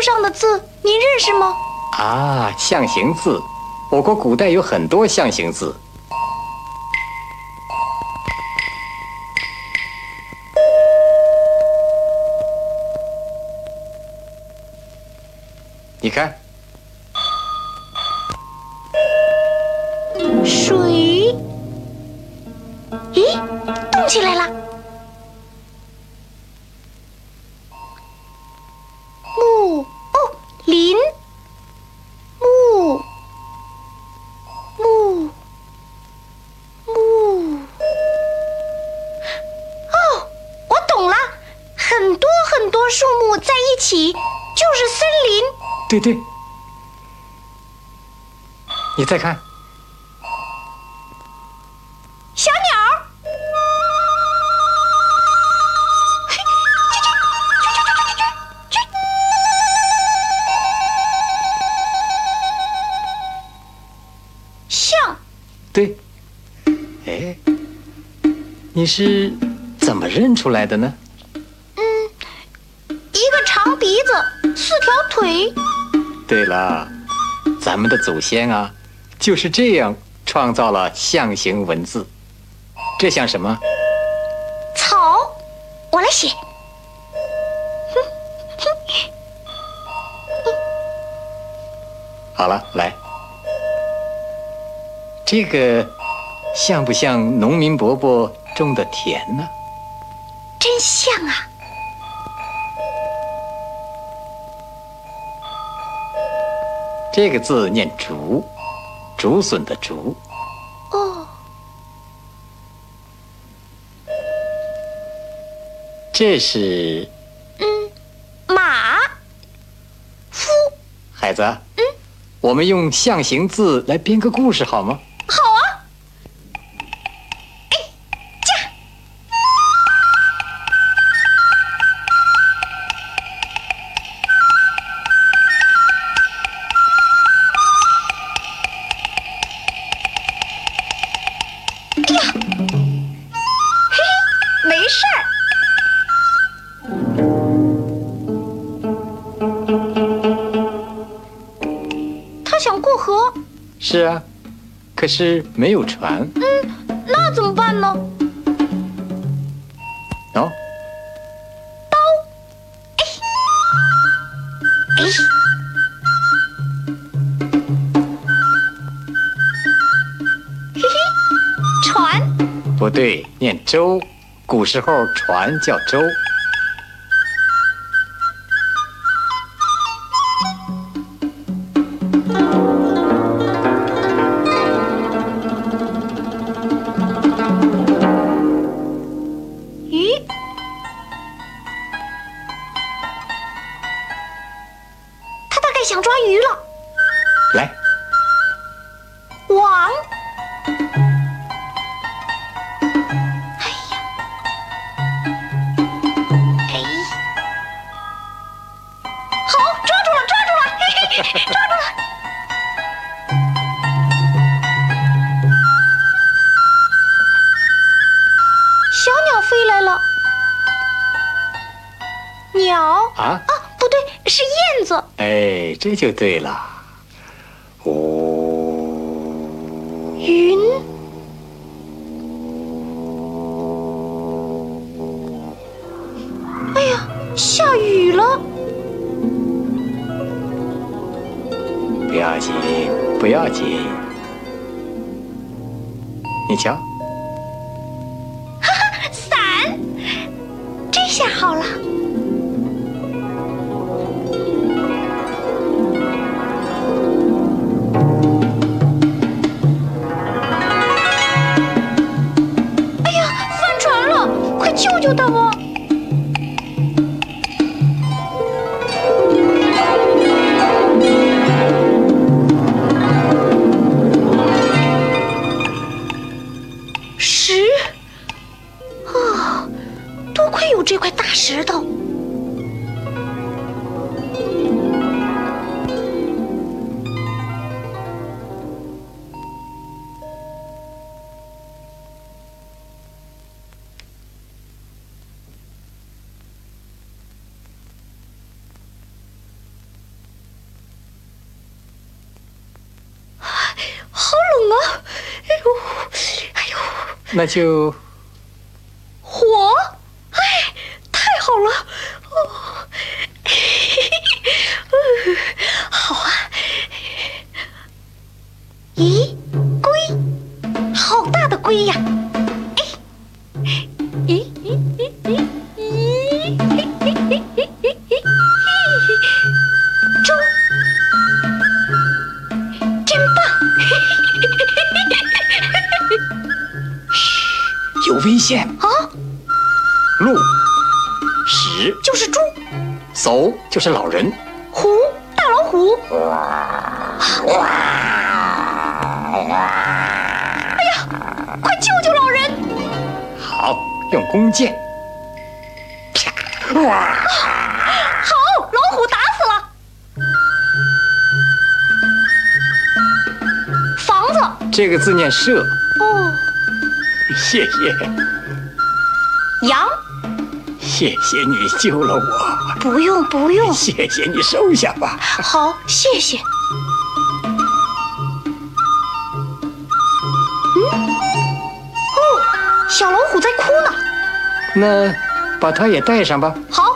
书上的字，您认识吗？啊，象形字，我国古代有很多象形字。你看，水，咦，动起来了。木，哦，林，木，木，木。哦，我懂了，很多很多树木在一起就是森林。对对，你再看，小鸟，嘿，叽叽，啾啾啾啾啾啾啾。象，对。哎，你是怎么认出来的呢？对了，咱们的祖先啊，就是这样创造了象形文字。这像什么？草，我来写。好了，来，这个像不像农民伯伯种的田呢？真像啊！这个字念竹，竹笋的竹。哦，这是嗯马，夫，孩子。嗯，我们用象形字来编个故事好吗？想过河，是啊，可是没有船。嗯那怎么办呢？哦，哎，嘿嘿，船，不对，念舟。古时候船叫舟。这就对了。哦，云，哎呀，下雨了！不要紧，不要紧。你瞧，哈哈伞，这下好了。救救他吧！那就啊，鹿，石就是猪，叟就是老人。虎，大老虎。哎呀，快救救老人！好，用弓箭。啪！哇！好，老虎打死了。房子。这个字念舍。哦。谢谢。羊。谢谢你救了我。不用不用。谢谢你收下吧。好，谢谢。嗯。哦，小老虎在哭呢。那把它也带上吧。好。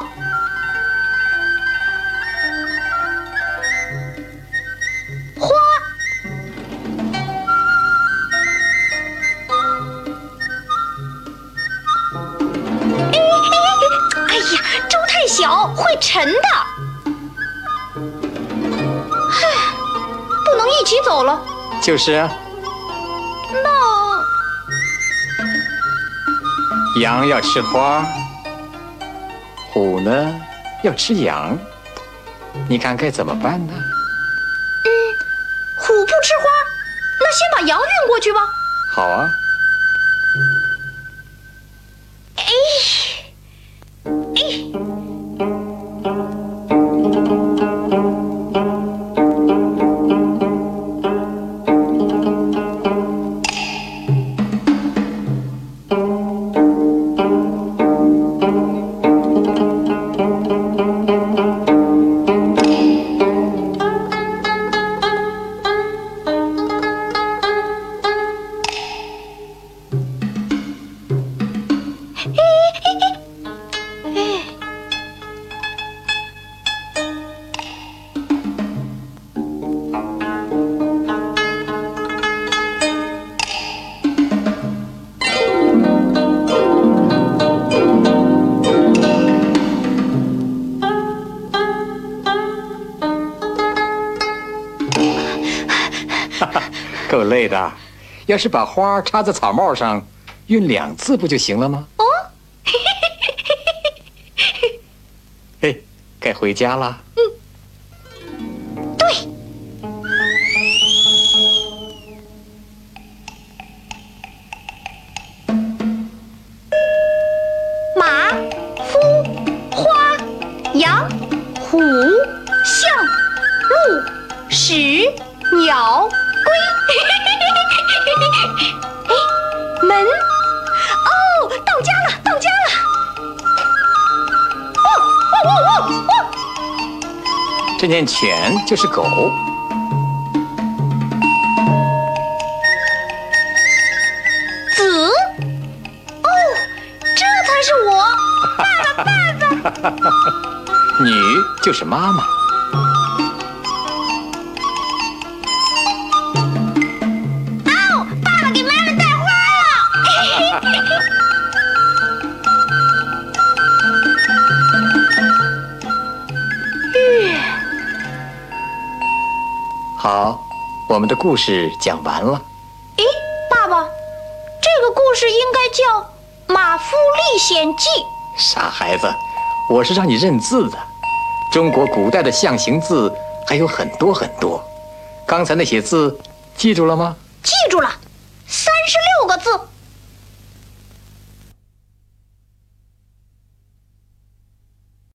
会沉的。唉，不能一起走了。就是啊。那羊要吃花，虎呢要吃羊，你看该怎么办呢？嗯，虎不吃花，那先把羊运过去吧。好啊。够累的，要是把花插在草帽上，运两次不就行了吗？哦，嘿，该回家了。嗯，对。马、夫、花、羊、虎、象、鹿、石、鸟。龟，哎，门，哦，到家了，到家了！哦哦哦哦哦！这念犬就是狗。子，哦，这才是我，爸爸，爸爸。女就是妈妈。故事讲完了。诶爸爸这个故事应该叫马夫历险记。傻孩子我是让你认字的。中国古代的象形字还有很多很多。刚才那些字记住了吗？记住了三十六个字。